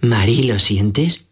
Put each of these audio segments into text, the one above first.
Mari, ¿lo sientes?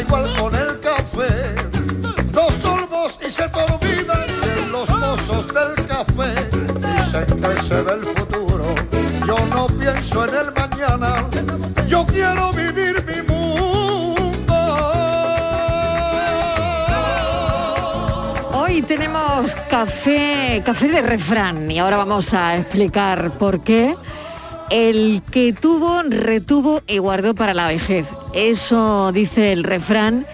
Igual con el café. Dos sorbos y se te olvidan de los mozos del café. Dicen que se ve el futuro. Yo no pienso en el mañana. Yo quiero vivir mi mundo. Hoy tenemos café, café de refrán y ahora vamos a explicar por qué. El que tuvo, retuvo y guardó para la vejez. Eso dice el refrán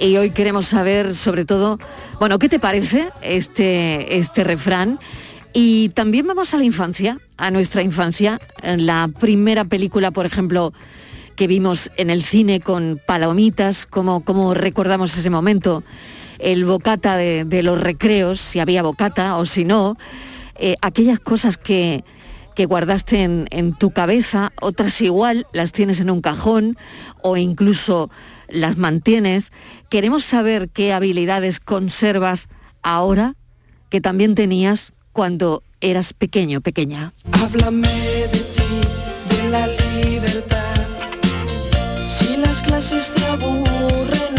y hoy queremos saber sobre todo, bueno, ¿qué te parece este, este refrán? Y también vamos a la infancia, a nuestra infancia. La primera película, por ejemplo, que vimos en el cine con palomitas, cómo recordamos ese momento, el bocata de, de los recreos, si había bocata o si no, eh, aquellas cosas que, que guardaste en, tu cabeza, otras igual las tienes en un cajón o incluso las mantienes. Queremos saber qué habilidades conservas ahora que también tenías cuando eras pequeño, pequeña. Háblame de ti, de la libertad. Si las clases te aburren,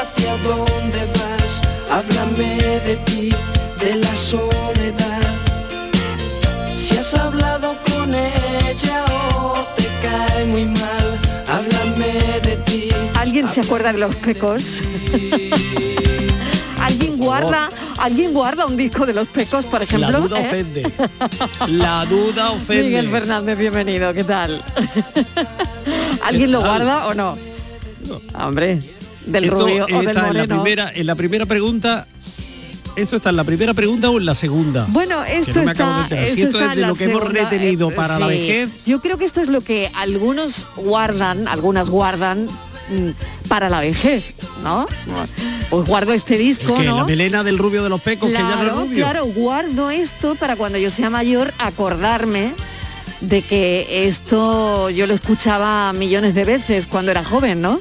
¿hacia dónde vas? Háblame de ti, se acuerda de los pecos? ¿Alguien guarda ¿Alguien guarda un disco de los pecos, por ejemplo? La duda ¿Eh? ofende. La duda ofende. Miguel Fernández, bienvenido, ¿qué tal? ¿Alguien lo tal? guarda o no? Hombre, del Esto rubio o del está en la primera, en la primera pregunta. ¿Esto está en la primera pregunta o en la segunda? Bueno, esto no está, enterar. Si esto esto está es de lo que hemos segunda, retenido eh, para la vejez. Yo creo que esto es lo que algunos guardan, algunas guardan para la vejez, ¿no? Pues guardo este disco. ¿no? La melena del rubio de los pecos, que ya no es Claro, rubio. claro, guardo esto para cuando yo sea mayor acordarme de que esto yo lo escuchaba millones de veces cuando era joven, ¿no?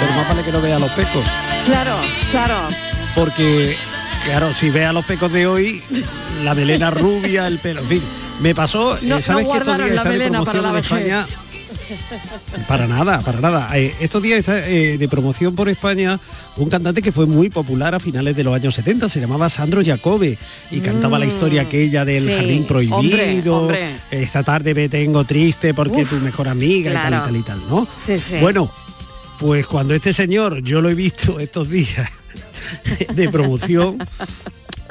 Pero más vale que no vea los pecos. Claro, claro. Porque, claro, si ve a los pecos de hoy, la melena rubia, el pelo, en fin. Me pasó, eh, No- no ¿sabes que estos días la melena para la en vejez. España? Para nada, para nada. Eh, estos días está eh, de promoción por España un cantante que fue muy popular a finales de los años 70, se llamaba Sandro Jacobe y cantaba la historia aquella del Mm, sí, jardín prohibido, hombre, hombre. esta tarde me tengo triste porque Uf, tu mejor amiga claro. y tal y tal y tal, ¿no? Sí, sí. Bueno, pues cuando este señor, yo lo he visto estos días de promoción,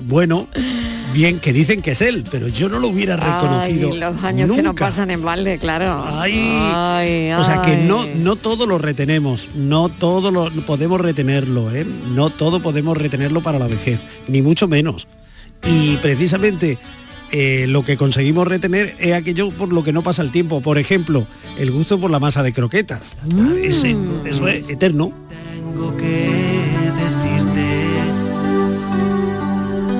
bueno, bien que dicen que es él, pero yo no lo hubiera reconocido. Ay, los años que no pasan en balde, claro. Ay, Ay, O sea que no, no todo lo retenemos, no todo lo podemos retenerlo, ¿eh? no todo podemos retenerlo para la vejez, ni mucho menos. Y precisamente eh, lo que conseguimos retener es aquello por lo que no pasa el tiempo. Por ejemplo, el gusto por la masa de croquetas. Ese- Mm. eso es eterno.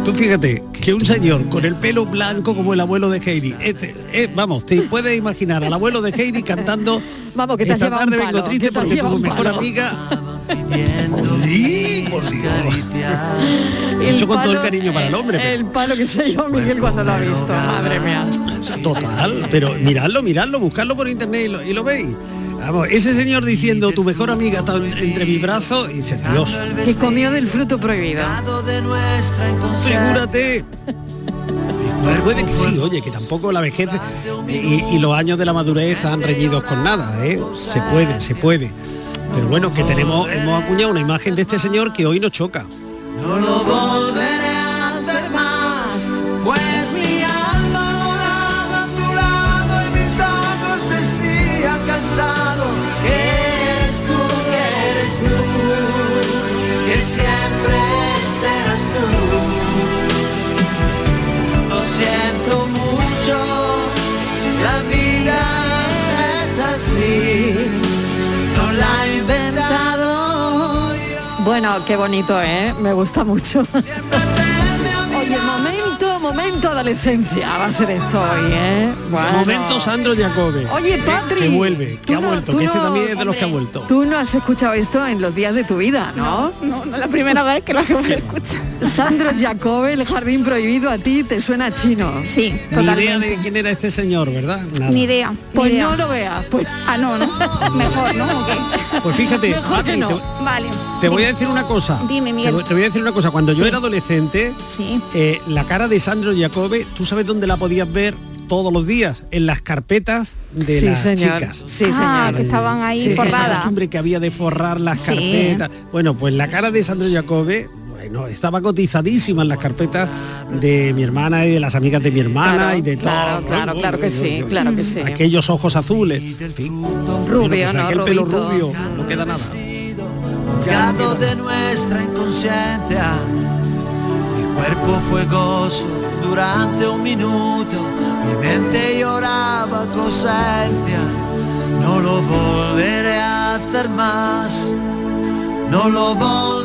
Tú fíjate que un señor con el pelo blanco como el abuelo de Heidi, este, eh, vamos, te puedes imaginar al abuelo de Heidi cantando Vamos, que te esta tarde vengo triste porque tu mejor palo". amiga. El Hecho con todo el palo- cariño para el hombre. pero- El palo que se llevó Miguel cuando lo ha visto, madre mía. Total, pero miradlo, miradlo, buscarlo por internet y lo, y lo veis. Vamos, ese señor diciendo tu mejor amiga está en- entre mis brazos y dice, Dios, Que comió del fruto prohibido. figúrate. Pues puede que sí, oye, que tampoco la vejez y, y los años de la madurez están reñidos con nada, ¿eh? Se puede, se puede. Pero bueno, que tenemos, hemos acuñado una imagen de este señor que hoy nos choca. No lo volveré Bueno, qué bonito, ¿eh? Me gusta mucho. Momento, adolescencia va a ser esto hoy, ¿eh? Bueno. Momento Sandro Jacobe. Oye, Patri, Que, vuelve, que ha no- vuelto, tú que este no- también es de los que ha vuelto. Tú no has escuchado esto en los días de tu vida, ¿no? No, no es la primera vez que lo escucho. Sandro Jacobe, el jardín prohibido a ti te suena chino. Sí, Ni idea de quién era este señor, ¿verdad? Nada. Ni idea. ni Pues idea. no lo veas, pues. Ah, no, no. Mejor, ¿no? Pues fíjate, Mejor que Patri, no. te- Vale. Te voy a decir una cosa. Dime, Miguel. te voy a decir una cosa. Cuando yo era adolescente, Sí. eh, la cara de Sandro Jacobe, ¿tú sabes dónde la podías ver todos los días? En las carpetas de Sí, las señor. chicas. Sí, Ah, señor. que estaban ahí Sí, esa forradas. costumbre que había de forrar las Sí. carpetas. Bueno, pues la cara de Sandro Jacobe, bueno, estaba cotizadísima en las carpetas de mi hermana y de las amigas de mi hermana Claro, y de claro, todo. claro, claro que sí, claro que sí. Aquellos ojos azules. en fin. Rubio, Bueno, pues ¿no? aquel pelo rubio, no queda nada. Gado de nuestra inconsciencia. Mi cuerpo fue gozo durante un minuto. Mi mente lloraba tu ausencia. No lo volveré a hacer más. No lo volveré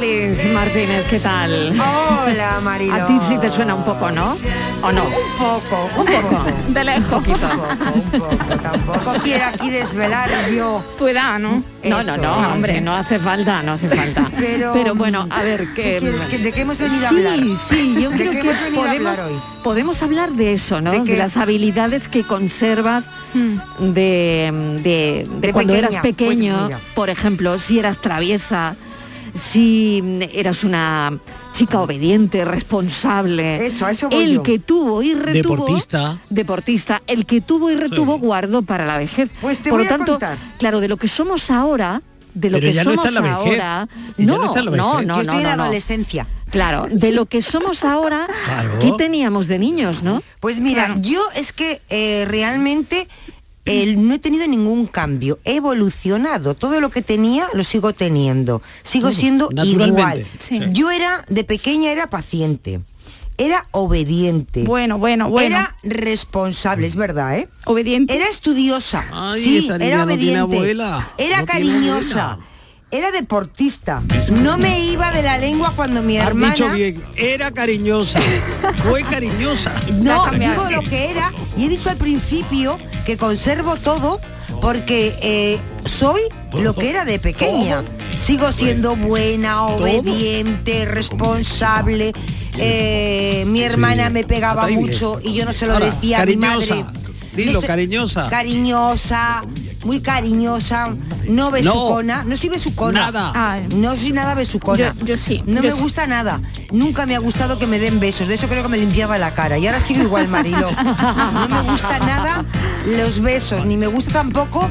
Estíbaliz Martínez, ¿qué tal? Hola, Mariló. A ti sí te suena un poco, ¿no? ¿O no? Un poco, Un poco. De lejos. Un poquito. un poco. Tampoco quiero aquí desvelar yo. Tu edad, ¿no? No, Eso, no, no, hombre, sí. no hace falta, no hace falta. Pero, bueno, a ver, que... ¿qué- qué- ¿De qué hemos venido a sí, hablar? sí, yo ¿De creo que a podemos, hablar hoy? podemos hablar de eso, ¿no? ¿De las habilidades que conservas Hmm. de, de, de De cuando pequeña, eras pues pequeño, por ejemplo, si eras traviesa, si eras una chica obediente, responsable. Eso, eso voy El yo. que tuvo y retuvo. Deportista. Deportista. El que tuvo y retuvo guardó para la vejez. Pues te Por voy lo a tanto, contar. claro, de lo que somos ahora, de lo Pero que ya no somos está en la vejez. ahora. No, no está en la no, no, Yo estoy no, en la adolescencia. Claro, de lo que somos ahora, Claro. ¿qué teníamos de niños, no? Pues mira, yo es que eh, realmente eh, no he tenido ningún cambio. He evolucionado. Todo lo que tenía lo sigo teniendo. Sigo siendo igual. Sí. Yo era, de pequeña era paciente. Era obediente. Bueno, bueno, bueno. Era responsable, es verdad, ¿eh? Obediente. Era estudiosa. Ay, sí, era no obediente. abuela. Era No cariñosa. Era deportista. No me iba de la lengua cuando mi Has hermana. dicho bien, era cariñosa, fue cariñosa. No, digo lo que era y he dicho al principio que conservo todo porque eh, soy lo que era de pequeña. Sigo siendo buena, obediente, responsable. eh, mi hermana me pegaba mucho y yo no se lo decía a mi madre. Dilo, cariñosa. Cariñosa, muy cariñosa, no besucona, no, soy besucona. Nada. Ay. No soy nada besucona. Yo- yo sí, No yo me sí. gusta nada. Nunca me ha gustado que me den besos. De eso creo que me limpiaba la cara. Y ahora sigo igual, Marilo. No me gusta nada los besos, ni me gusta tampoco.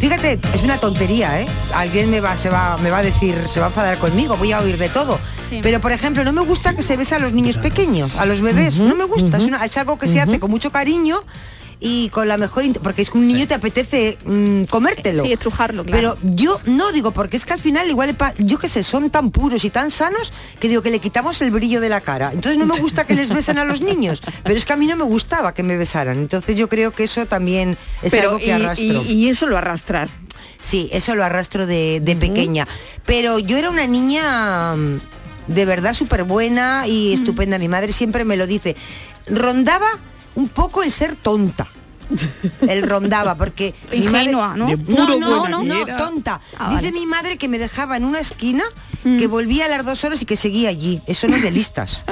Fíjate, es una tontería, ¿eh? Alguien me va, se va, me va a decir, se va a enfadar conmigo, voy a oír de todo. Sí. Pero por ejemplo, no me gusta que se bese a los niños pequeños, a los bebés. no me gusta. es, una- es algo que se hace con mucho cariño y con la mejor porque es que un niño te apetece mm, comértelo. Sí, estrujarlo, claro. Pero yo no digo, porque es que al final igual, yo qué sé, son tan puros y tan sanos que digo que le quitamos el brillo de la cara. Entonces no me gusta que les besen a los niños, pero es que a mí no me gustaba que me besaran. Entonces yo creo que eso también es algo que y, arrastro. y- y eso lo arrastras. Sí, eso lo arrastro de, de pequeña. Pero yo era una niña mm, de verdad súper buena y estupenda. Mi madre siempre me lo dice. Rondaba un poco el ser tonta. Él rondaba porque mi madre- Ingenua, ¿no? No, no, no, no, era. tonta. Ah, Dice vale. mi madre que me dejaba en una esquina, que volvía a las dos horas y que seguía allí. Eso no es de listas.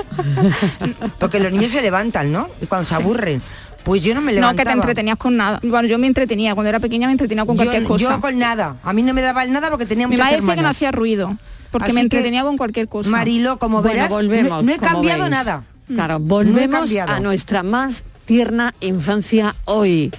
Porque los niños se levantan, ¿no? Y cuando se aburren. Pues yo no me No, levantaba. que te entretenías con nada. Bueno, yo me entretenía. Cuando era pequeña me entretenía con Yo- cualquier cosa. Yo con nada. A mí no me daba el nada porque tenía Mi muchas madre decía que no hacía ruido. Porque Así me que, entretenía con cualquier cosa. Marilo, como Bueno, verás, no- volvemos. no, he cambiado veis. nada. Claro, No he volvemos cambiado. a nuestra más tierna infancia hoy.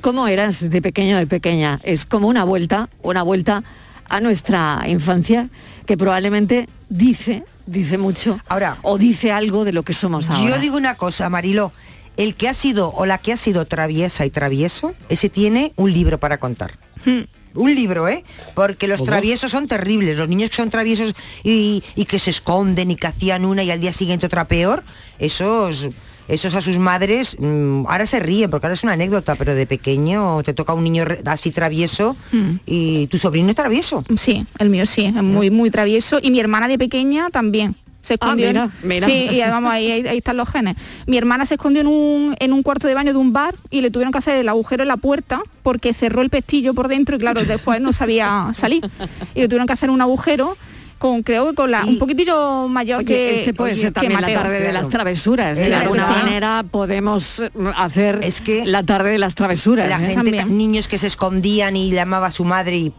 ¿Cómo eras de pequeño de pequeña? Es como una vuelta, una vuelta a nuestra infancia que probablemente dice, dice mucho, Ahora, o dice algo de lo que somos ahora. Yo digo una cosa, Marilo. El que ha sido o la que ha sido traviesa y travieso, ese tiene un libro para contar. Hmm. Un libro, ¿eh? Porque los traviesos son terribles. Los niños que son traviesos y, y que se esconden y que hacían una y al día siguiente otra peor, esos, esos a sus madres, mm, ahora se ríen porque ahora es una anécdota, pero de pequeño te toca un niño así travieso Hmm. y tu sobrino es travieso. Sí, el mío sí, es muy, muy travieso. Y mi hermana de pequeña también. Se escondió en- mira, mira. Sí, y vamos, ahí, ahí- ahí están los genes. Mi hermana se escondió en un, en un cuarto de baño de un bar y le tuvieron que hacer el agujero en la puerta porque cerró el pestillo por dentro y claro, después no sabía salir. Y le tuvieron que hacer un agujero con, creo que con la, un poquitillo mayor Oye, que este puede oye, ser la tarde de las travesuras. ¿eh? De Claro alguna que sí. manera podemos eh, hacer Es que la tarde de las travesuras. la ¿eh? gente, También. niños que se escondían y le amaba a su madre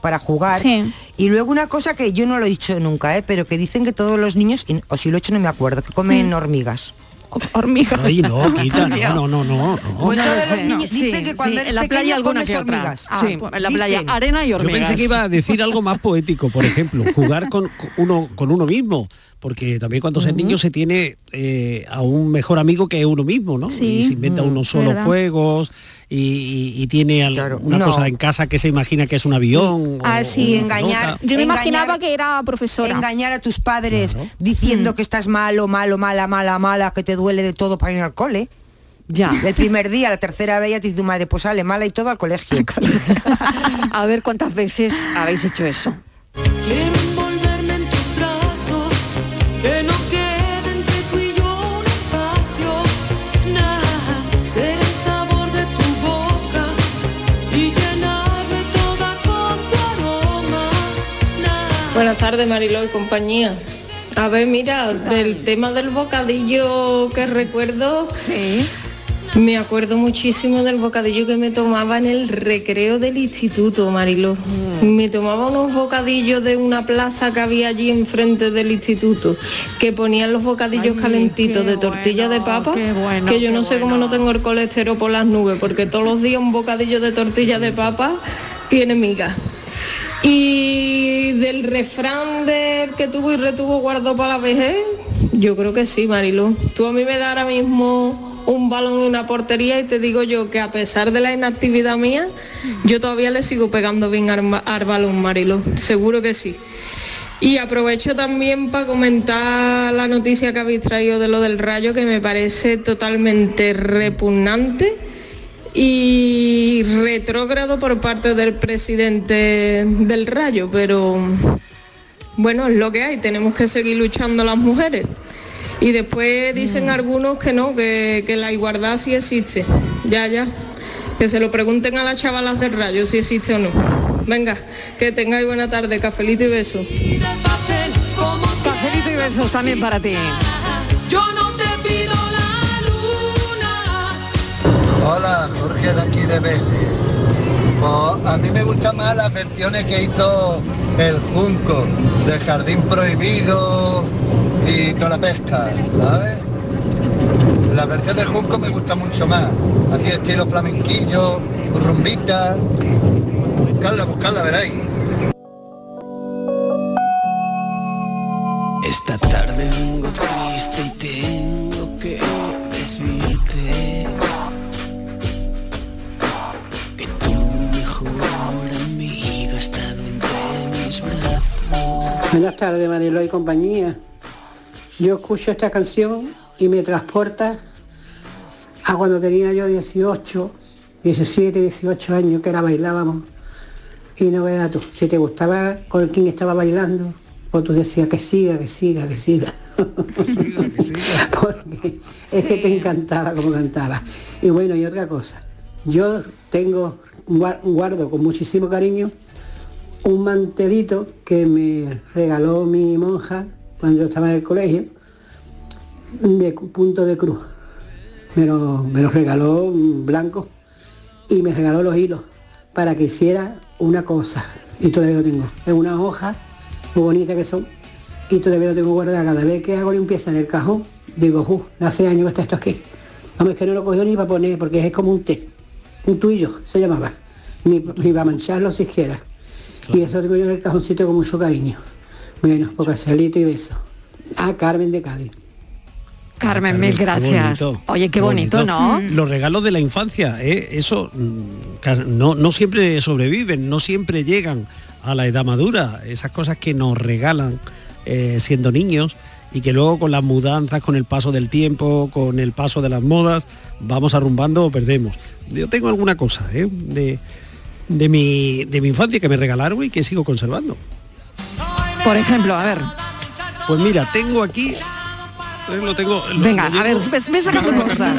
para jugar. Sí. Y luego una cosa que yo no lo he dicho nunca, ¿eh? pero que dicen que todos los niños, o si lo he hecho no me acuerdo, que comen hormigas. Hormiga. Ay, no, quita, no, no, no, no. no. Pues No niños Sí, dicen que cuando sí, eres en la playa alguna que hormigas. sí, pues en la playa dicen. arena y Yo hormigas. pensé que iba a decir algo más poético, por ejemplo, jugar con uno, con uno mismo, porque también cuando se es niño se tiene eh, a un mejor amigo que uno mismo, ¿no? Sí. Y se inventa unos solos verdad. juegos y, y- y tiene al- Claro, una no. cosa en casa que se imagina que es un avión. Ah, o- sí, o una engañar. Yo me Engañar- imaginaba que era profesora. Engañar a tus padres diciendo que estás malo, malo, mala, mala, mala, que te duele de todo para ir al cole. Ya. El primer día, la tercera vez ya te dice tu madre, pues sale mala y todo al colegio. A ver cuántas veces habéis hecho eso. Buenas tardes, Mariló y compañía. A ver, mira, del tema del bocadillo que recuerdo, Sí. Me acuerdo muchísimo del bocadillo que me tomaba en el recreo del instituto, Mariló. Me tomaba unos bocadillos de una plaza que había allí enfrente del instituto, que ponían los bocadillos calentitos de tortilla de papa, que yo no sé cómo no tengo el colesterol por las nubes, porque todos los días un bocadillo de tortilla de papa tiene miga. Y del refrán del que tuvo y retuvo guardo para la vejez, yo creo que sí, Marilu. Tú a mí me das ahora mismo un balón y una portería y te digo yo que a pesar de la inactividad mía, yo todavía le sigo pegando bien al, al balón, Marilu. Seguro que sí. Y aprovecho también para comentar la noticia que habéis traído de lo del rayo, que me parece totalmente repugnante y retrógrado por parte del presidente del Rayo, pero bueno, es lo que hay, tenemos que seguir luchando las mujeres. Y después dicen algunos que no, que, que la igualdad sí existe. Ya, ya. Que se lo pregunten a las chavalas del Rayo si existe o no. Venga, que tengáis buena tarde, cafelito y beso. Cafelito y besos también para ti. Yo no te pido la luna. Hola, Jorge de aquí de Betis. Pues a mí me gustan más las versiones que hizo el Junco, de Jardín Prohibido y toda la pesca, ¿sabes? La versión del Junco me gusta mucho más. Así estilo flamenquillo, rumbita. Buscarla, buscarla, veréis. Esta tarde Buenas tardes, Mariló y compañía. Yo escucho esta canción y me transporta a cuando tenía yo 18, 17, 18 años, que era bailábamos. Y no veas tú, si te gustaba con quien estaba bailando, pues tú decías que siga, que siga, que siga. Porque es que te encantaba como cantaba. Y bueno, y otra cosa, yo tengo, gua- guardo con muchísimo cariño un mantelito que me regaló mi monja cuando estaba en el colegio, de punto de cruz. Me lo, me lo regaló blanco y me regaló los hilos para que hiciera una cosa. Y todavía lo tengo. Es una hoja muy bonita que son y todavía lo tengo guardado. Cada vez que hago limpieza en el cajón, digo, "Ju, hace años está esto aquí. Vamos, es que no lo cogió ni para poner, porque es como un té. Un tuyo se llamaba. Ni, ni para mancharlo siquiera. Y eso tengo yo en el cajoncito con mucho cariño. Bueno, pues cafelito y beso. A Carmen de Cádiz. Carmen, mil Qué gracias. Oye, qué bonito, ¿no? Los regalos de la infancia, ¿eh? eso mm, no, no siempre sobreviven, no siempre llegan a la edad madura. Esas cosas que nos regalan eh, siendo niños y que luego con las mudanzas, con el paso del tiempo, con el paso de las modas, vamos arrumbando o perdemos. Yo tengo alguna cosa ¿eh? de, de, mi, de mi infancia que me regalaron y que sigo conservando. Por ejemplo, a ver. Pues mira, tengo aquí... eh, Lo tengo, lo- Venga, lo a ver, ves sacando cosas.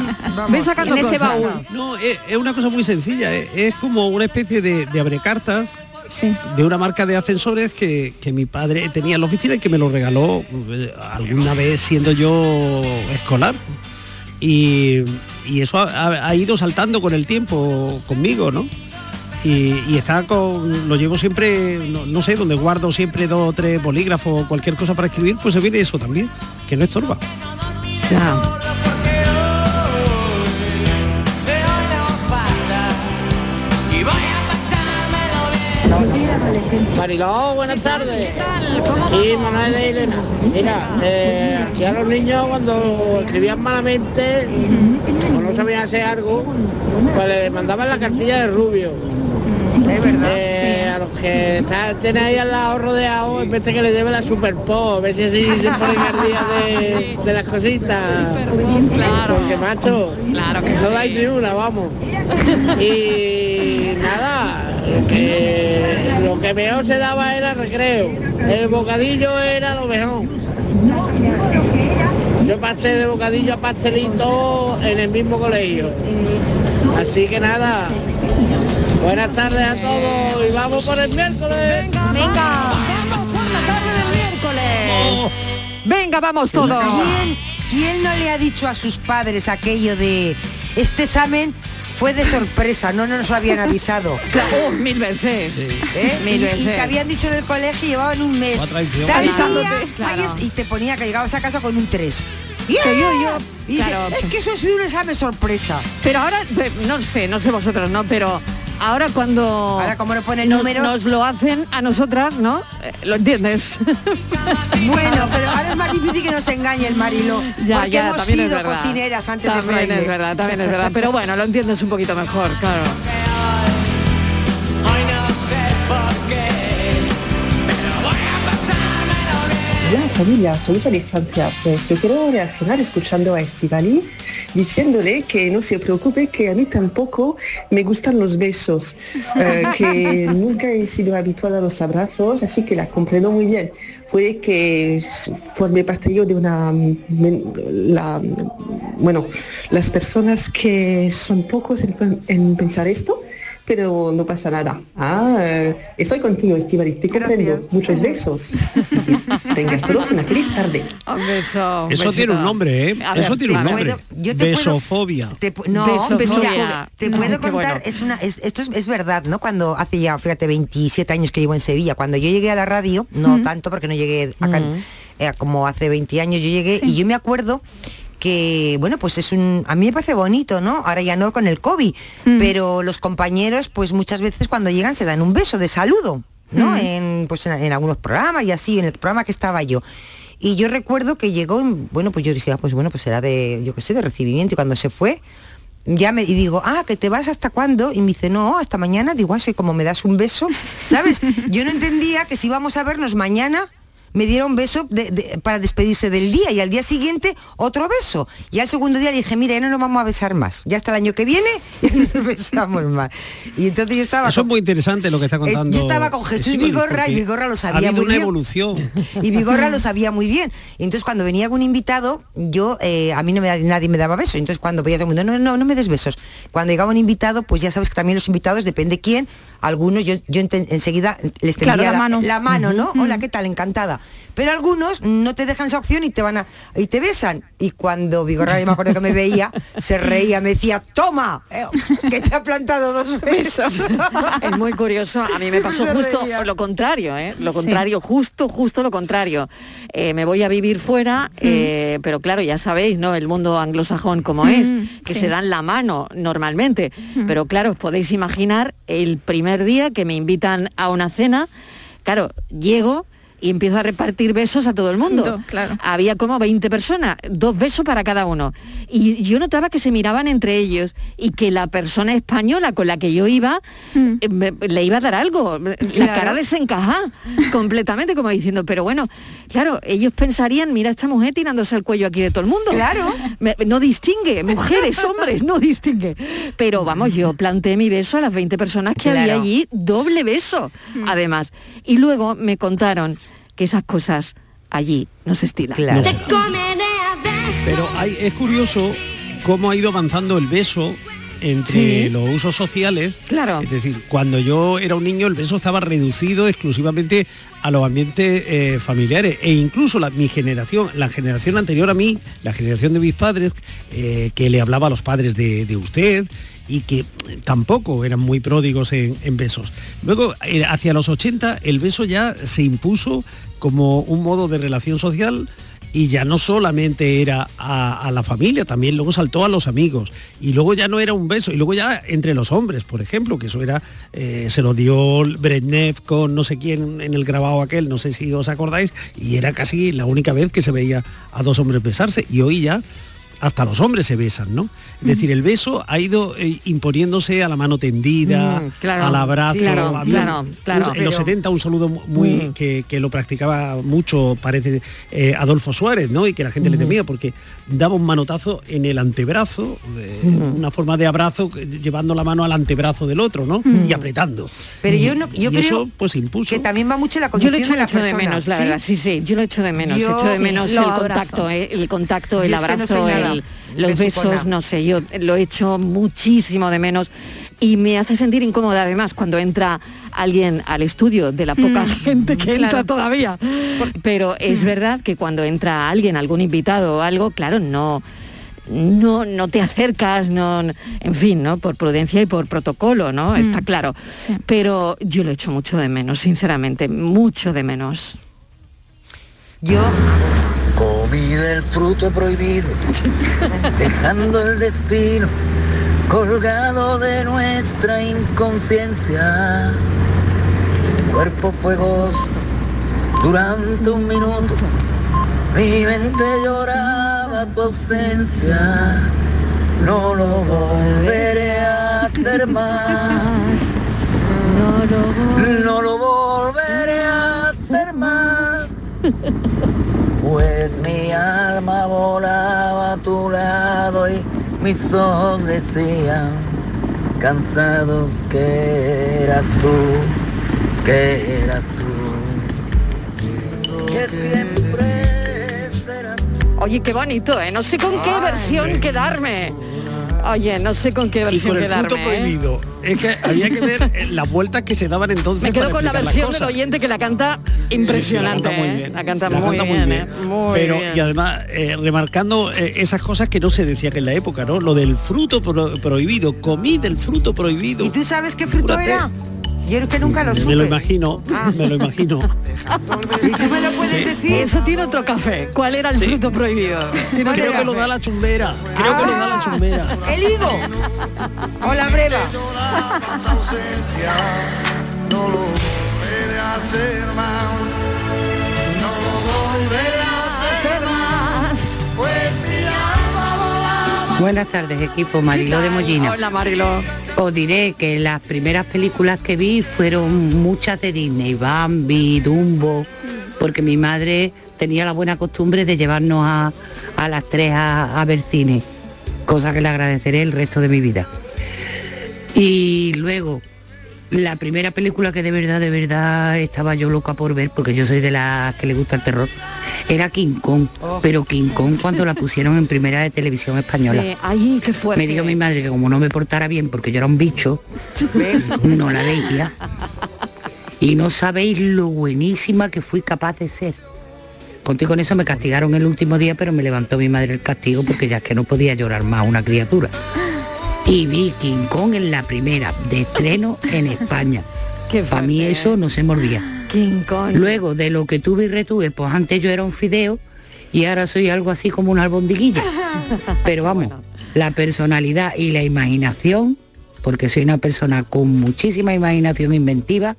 Ves sacando cosas. baúl. No, es, es una cosa muy sencilla, es, es como una especie de, de abrecartas de una marca de ascensores que, que mi padre tenía en la oficina y que me lo regaló eh, alguna vez siendo yo escolar. Y, y eso ha, ha- ha ido saltando con el tiempo conmigo, ¿no? Y, y está con, lo llevo siempre, no, no sé, donde guardo siempre dos o tres bolígrafos o cualquier cosa para escribir, pues se viene eso también, que no estorba. Mariló, buenas tardes. Sí, Manuel de Elena. Mira, eh, aquí a los niños cuando escribían malamente o no sabían hacer algo, pues les mandaban la cartilla de rubio. Eh, a los que están, ahí al lado rodeados, en vez de que les lleve la super pop, a ver si así se ponen al día de, de las cositas. Porque macho, no dais ni una, vamos. Y nada, lo que, lo que mejor se daba era recreo. El bocadillo era lo mejor. Yo pasé de bocadillo a pastelito en el mismo colegio. Así que nada, buenas tardes a todos y vamos por el miércoles. Venga, Venga, vamos todos. ¿Quién, quién no le ha dicho a sus padres aquello de este examen fue de sorpresa, no nos lo habían avisado. Claro, mil veces. ¿Eh? Mil y, te habían dicho en el colegio, llevaban un mes. Tal Avisándote, claro. y te ponía que llegabas a casa con un 3. ¡Bien! Que yo- yo- Y es que eso ha sido un examen sorpresa. Pero ahora, pe- no sé, no sé vosotros, ¿no? Pero ahora cuando Ahora como no ponen nos, números. nos lo hacen a nosotras, ¿no? Eh, ¿Lo entiendes? Bueno, pero ahora es más difícil que nos engañe el Marilo. ya, porque ya, hemos también es sido verdad. cocineras antes también de fraile. es verdad, también es verdad. Pero bueno, lo entiendes un poquito mejor, claro. Familia, soy Lisa de Francia. Pues yo quiero reaccionar escuchando a Estivali diciéndole que no se preocupe que a mí tampoco me gustan los besos, eh, que nunca he sido habituada a los abrazos, así que la comprendo muy bien. Puede que forme parte yo de una, la, bueno, las personas que son pocos en, en pensar esto, pero no pasa nada. Ah, estoy contigo, Estivali, te comprendo. Muchos besos. Tengas todos una feliz tarde. Un beso. Eso besito. tiene un nombre, ¿eh? Ver, Eso tiene un nombre. Yo te Besofobia. Te no, Besofobia. mira, te No, puedo contar, bueno. es una, es- esto es, es verdad, ¿no? Cuando hace ya, fíjate, 27 años que llevo en Sevilla, cuando yo llegué a la radio, no tanto porque no llegué acá, eh, como hace 20 años yo llegué, y yo me acuerdo que, bueno, pues es un, a mí me parece bonito, ¿no? Ahora ya no con el COVID, pero los compañeros, pues muchas veces cuando llegan se dan un beso de saludo, ¿no? Mm. En, pues en, en algunos programas y así, en el programa que estaba yo. Y yo recuerdo que llegó, bueno, pues yo dije, ah, pues bueno, pues será de, yo qué sé, de recibimiento. Y cuando se fue, ya me y digo, ah, que te vas hasta cuándo? Y me dice, no, hasta mañana. Digo, así como me das un beso, ¿sabes? Yo no entendía que si íbamos a vernos mañana me diera un beso de- de- para despedirse del día y al día siguiente otro beso. Y al segundo día le dije, mira, ya no nos vamos a besar más. Ya hasta el año que viene ya no nos besamos más. Y entonces yo estaba... Eso es muy interesante lo que está Eh, contando. yo estaba con Jesús Estíbaliz, Vigorra y Vigorra lo Ha sabía habido muy una bien. evolución. Y Vigorra lo sabía muy bien. Y entonces cuando venía algún invitado, yo, eh, a mí no me, nadie me daba besos. Entonces cuando veía todo el mundo, no, no, no me des besos. Cuando llegaba un invitado, pues ya sabes que también los invitados, depende quién, algunos yo, yo enseguida les Claro, la mano. la mano, ¿no? Hola, ¿qué tal? Encantada. Pero algunos no te dejan esa opción y te van a y te besan. Y cuando Vigorra, yo me acuerdo que me veía, se reía, me decía, toma, eh, que te ha plantado dos besos. Es muy curioso. A mí me pasó Se justo reía. lo contrario, ¿eh? Lo Sí. contrario, justo, justo lo contrario. Eh, me voy a vivir fuera, eh, pero claro, ya sabéis, ¿no? El mundo anglosajón como es, que sí. se dan la mano normalmente. Pero claro, os podéis imaginar el primer día que me invitan a una cena, claro, llego y empiezo a repartir besos a todo el mundo. Claro. Había como 20 personas, dos besos para cada uno. Y yo notaba que se miraban entre ellos y que la persona española con la que yo iba eh, me- le iba a dar algo. La cara desencajada, completamente como diciendo, pero bueno, claro, ellos pensarían, mira esta mujer tirándose el cuello aquí de todo el mundo. Claro. Me- no distingue, mujeres, hombres, no distingue. Pero vamos, yo planteé mi beso a las 20 personas que había allí, doble beso, además. Y luego me contaron que esas cosas allí no se estilan. Claro. Pero hay- es curioso cómo ha ido avanzando el beso entre Sí. los usos sociales. Claro. Es decir, cuando yo era un niño el beso estaba reducido exclusivamente a los ambientes eh, familiares e incluso la, mi generación, la generación anterior a mí, la generación de mis padres, eh, que le hablaba a los padres de, de usted y que tampoco eran muy pródigos en, besos. Luego, eh, hacia los 80, el beso ya se impuso como un modo de relación social y ya no solamente era a, a la familia, también luego saltó a los amigos y luego ya no era un beso y luego ya entre los hombres, por ejemplo, que eso era, eh, se lo dio Brezhnev con no sé quién en el grabado aquel, no sé si os acordáis, y era casi la única vez que se veía a dos hombres besarse y hoy ya hasta los hombres se besan, ¿no? Es decir, el beso ha ido eh, imponiéndose a la mano tendida, Mm, claro, al abrazo. claro, había claro, un- claro. en los Pero- 70 un saludo muy Mm. que, que lo practicaba mucho, parece, eh, Adolfo Suárez, ¿no? Y que la gente le temía porque daba un manotazo en el antebrazo, de- una forma de abrazo, que- llevando la mano al antebrazo del otro, ¿no? Y apretando. Pero yo no, yo y creo eso pues impuso. que también va mucho la Yo lo condición echo, de la echo de persona, menos, la ¿sí? verdad, sí, sí, yo lo echo de menos, Yo- echo de menos el contacto, eh, el contacto, el que no abrazo, el- los besos, no sé, yo lo echo muchísimo de menos y me hace sentir incómoda además cuando entra alguien al estudio de la poca gente que entra todavía. Pero es verdad que cuando entra alguien, algún invitado o algo, claro, no no, no te acercas, no, en fin, ¿no? Por prudencia y por protocolo, ¿no? Está Mm. claro. Pero yo lo echo mucho de menos, sinceramente, mucho de menos. Yo Comí del fruto prohibido, dejando el destino colgado de nuestra inconsciencia. Cuerpo fuegoso durante un minuto, mi mente lloraba tu ausencia. No lo volveré a hacer más. No lo, no lo volveré a hacer más. Pues mi alma volaba a tu lado y mis ojos decían, cansados que eras tú, que eras tú. Que siempre serás Oye, qué bonito, ¿eh? No sé con qué versión quedarme. Oye, no sé con qué Y versión con el fruto quedarme. ¿eh? prohibido. Es que había que ver eh, las vueltas que se daban entonces. Me quedo con la versión del oyente que la canta impresionante. Sí, sí, la canta muy ¿eh? bien. La canta La muy, canta bien, ¿eh? Muy Pero, bien. y además, eh, remarcando eh, esas cosas que no se decía que en la época, ¿no? Lo del fruto pro- prohibido, comí del fruto prohibido. ¿Y tú sabes qué fruto era? Yo es que nunca lo supe. Me lo imagino, me lo imagino. ¿Y tú me lo puedes decir? Eso tiene otro café. ¿Cuál era el fruto prohibido? Creo que lo da la chumbera. Creo que lo da la chumbera. El higo. O la breva. No lo volveré a hacer más. No lo volveré a Buenas tardes, equipo Mariló de Mollina. Hola, Mariló. Os diré que las primeras películas que vi fueron muchas de Disney, Bambi, Dumbo, porque mi madre tenía la buena costumbre de llevarnos a, a las tres a, a ver cine, cosa que le agradeceré el resto de mi vida. Y luego, la primera película que de verdad, de verdad estaba yo loca por ver, porque yo soy de las que le gusta el terror, era King Kong, pero King Kong cuando la pusieron en primera de televisión española. Sí, ay, qué fuerte. Me dijo mi madre que como no me portara bien porque yo era un bicho, no la veía. Y no sabéis lo buenísima que fui capaz de ser. Contigo con eso me castigaron el último día, pero me levantó mi madre el castigo porque ya es que no podía llorar más una criatura. Y vi King Kong en la primera, de estreno en España. Para mí eso no se me olvida. King Kong. Luego de lo que tuve y retuve, pues antes yo era un fideo y ahora soy algo así como una albondiguilla. Pero vamos, la personalidad y la imaginación, porque soy una persona con muchísima imaginación inventiva,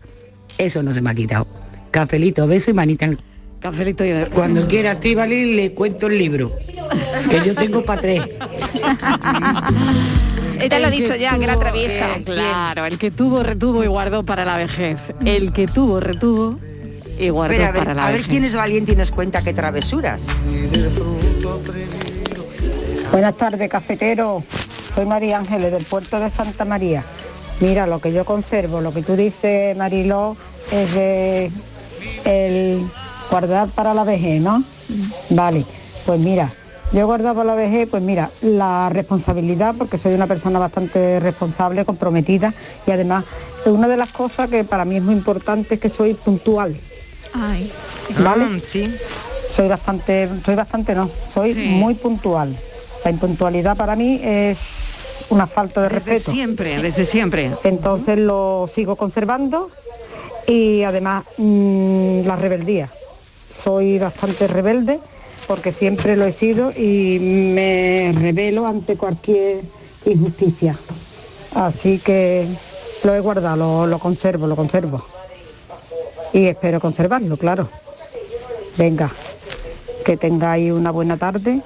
eso no se me ha quitado. Cafelito, beso y manita en el- Cafelito y Cuando quiera Estivali le cuento el libro, que yo tengo para tres. Ella lo ha El dicho ya, que era tuvo, traviesa. eh, claro, el que tuvo, retuvo y guardó para la vejez. El que tuvo, retuvo y guardó Pero a ver, para la a ver quién es valiente y nos cuenta qué travesuras. Buenas tardes, cafetero. Soy María Ángeles del puerto de Santa María. Mira, lo que yo conservo, lo que tú dices, Mariló, es de el guardar para la vejez, ¿no? Vale, pues mira, yo he guardado para la vejez, pues mira, la responsabilidad, porque soy una persona bastante responsable, comprometida, y además una de las cosas que para mí es muy importante es que soy puntual. Ay. ¿Vale? sí. Soy bastante, soy bastante no, soy muy puntual. La impuntualidad para mí es una falta de Desde respeto. siempre, desde siempre. Entonces lo sigo conservando y además mm, la rebeldía. Soy bastante rebelde porque siempre lo he sido y me rebelo ante cualquier injusticia. Así que lo he guardado, lo, lo conservo, lo conservo. Y espero conservarlo, claro. Venga, que tengáis una buena tarde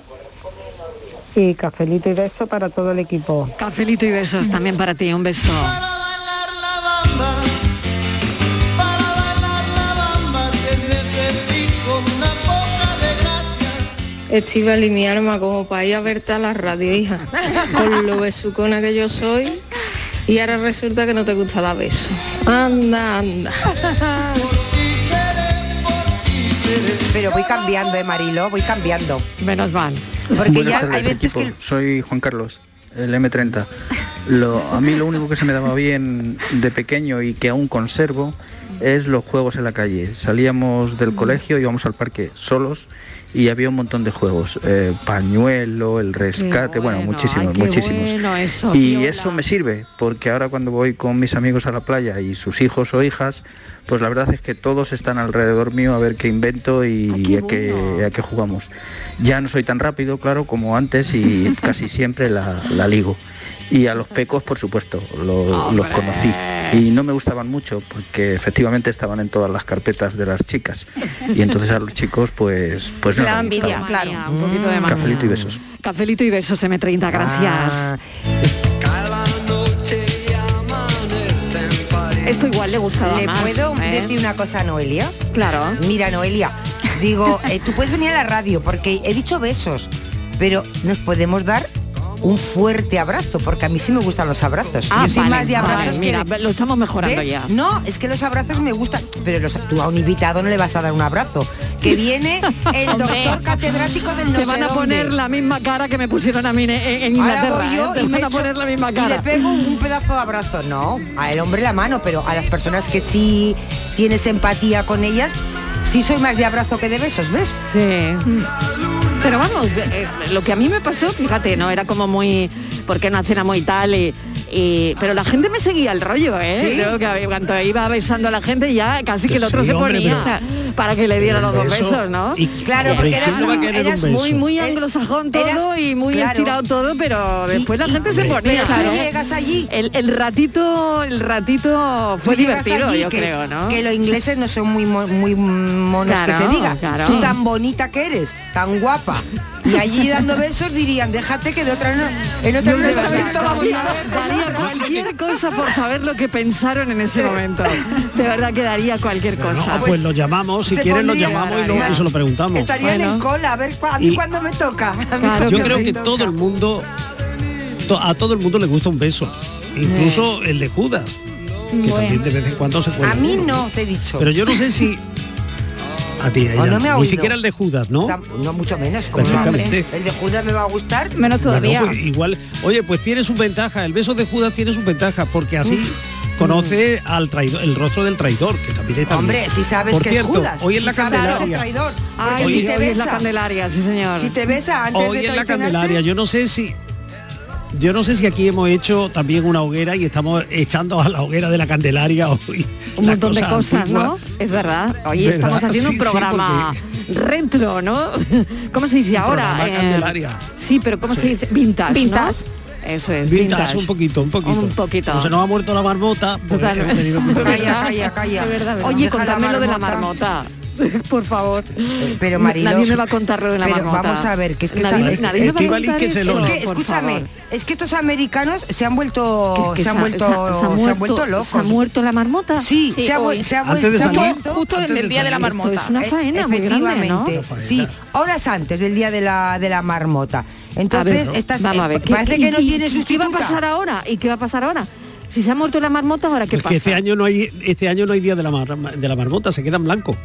y cafelito y beso para todo el equipo. Cafelito y besos también para ti, un beso. Estival y mi alma como para ir a verte a la radio, hija. Con lo besucona que yo soy. Y ahora resulta que no te gusta dar besos. Anda, anda. Pero voy cambiando, ¿eh, Marilo? Voy cambiando. Menos mal. Porque Buenas ya tardes, hay veces equipo. que... Soy Juan Carlos, el M30. Lo- a mí lo único que se me daba bien de pequeño y que aún conservo es los juegos en la calle. Salíamos del colegio, íbamos al parque solos y había un montón de juegos, eh, pañuelo, el rescate, bueno, muchísimos, ay, qué muchísimos. bueno eso, y eso me sirve, porque ahora cuando voy con mis amigos a la playa y sus hijos o hijas, pues la verdad es que todos están alrededor mío a ver qué invento y a, qué, a qué jugamos. Ya no soy tan rápido, claro, como antes y casi siempre la, la ligo. Y a los pecos, por supuesto, lo- los conocí. Y no me gustaban mucho porque efectivamente estaban en todas las carpetas de las chicas. Y entonces a los chicos, pues, pues no. La envidia, claro. Un poquito de Cafelito y besos. Cafelito y besos M30, gracias. Esto igual le gustaba ¿Le más. puedo ¿eh? decir una cosa a Noelia? Claro. Mira, Noelia, digo, eh, tú puedes venir a la radio porque he dicho besos, pero nos podemos dar un fuerte abrazo, porque a mí sí me gustan los abrazos. Ah, Yo soy vale, más de vale, abrazos que mira, de- lo estamos mejorando ¿Ves? ya. No, es que los abrazos me gustan, pero los, tú a un invitado no le vas a dar un abrazo. Que viene el doctor catedrático del no Te van a dónde. poner la misma cara que me pusieron a mí en, en Ahora Inglaterra. voy yo ¿eh? Y me van a poner la misma Y cara. le pego un pedazo de abrazo. No, al hombre la mano, pero a las personas que sí tienes empatía con ellas, sí soy más de abrazo que de besos, ¿ves? Sí. Pero vamos, eh, lo que a mí me pasó, fíjate, no era como muy, ¿por qué no cenamos y tal? Y, y- pero la gente me seguía el rollo, ¿eh? ¿Sí? Yo que cuando iba besando a la gente ya casi que el Sí, otro se hombre, ponía para que le diera los dos beso besos, ¿no? y- Claro, Hombre, porque ¿quién eras, no muy- eras? Muy, muy anglosajón todo eras- y muy claro. estirado todo, pero después la y- gente se hombre, ponía. llegas allí- El, el ratito, el ratito fue divertido, allí yo que, creo, ¿no? Que los ingleses no son muy muy monos que se diga. claro. Tú tan bonita que eres, tan guapa. Y allí dando besos dirían, déjate que de otra no, en otra no vamos a ver. Daría cualquier cosa por saber lo que pensaron en ese momento. De verdad que daría cualquier cosa. No, pues lo llamamos, si quieren lo llamamos y, y se lo preguntamos. Estarían en cola, a ver a mí Y- cuándo me toca. Claro Yo que creo que toca. todo el mundo, to- a todo el mundo le gusta un beso, incluso el de Judas, que también de vez en cuando se puede. A mí no, te he dicho. Pero yo no sé si a ti, a O ella, no me ha ni oído. siquiera el de Judas, ¿no? No mucho menos. Como Perfectamente. El de Judas me va a gustar. Menos Bueno, todavía. pues igual, oye, pues tiene sus ventajas, el beso de Judas tiene sus ventajas, porque así conoce al traidor, el rostro del traidor, que también está Hombre, si sabes Por que cierto, es Judas. hoy en si la sabes que es el Candelaria. traidor. Ay, Hoy- si te hoy es la besa, Candelaria, sí señor. si te besa antes Hoy de en la Candelaria, yo no sé si yo no sé si aquí hemos hecho también una hoguera y estamos echando a la hoguera de la Candelaria hoy. un montón de cosas. ¿no? Es verdad. Oye, ¿Verdad? estamos haciendo Sí, un sí, programa retro, ¿no? ¿Cómo se dice ahora? Eh, Candelaria. sí, pero ¿cómo se dice? Vintage, ¿no? Vintage. Eso es, Vintage, vintage. un poquito, un poquito. Un poquito. Como se nos ha muerto la marmota, pues Total. hemos tenido Calla, calla, calla. Verdad, Oye, Deja lo de la marmota. Por favor. Pero Mariló, Nadie me va a contar lo de la pero marmota. vamos a ver, que es que nadie, nadie me va a Estíbaliz, contar que se eso, lo- Es que, escúchame, favor. es que estos americanos se han vuelto, Que se han ha- vuelto, se ha- se ha se han muerto- vuelto locos. ¿Se ha muerto la marmota? Sí, Sí, se, ha, hoy. vuel- se ha Antes vuelto, de salir. Justo en Antes el día de la. Esto marmota. es una Eh, faena muy grande, ¿no? efectivamente, Una faena. sí, horas antes del día de la de la marmota. Entonces, a ver, estas vamos a eh, ver. ¿qué- parece que no tiene ¿y ¿Qué va a pasar ahora? ¿Y qué va a pasar ahora? Si se ha muerto la marmota, ¿ahora qué Es pasa? que este año no hay este año no hay día de la mar- de la marmota, se queda en blanco.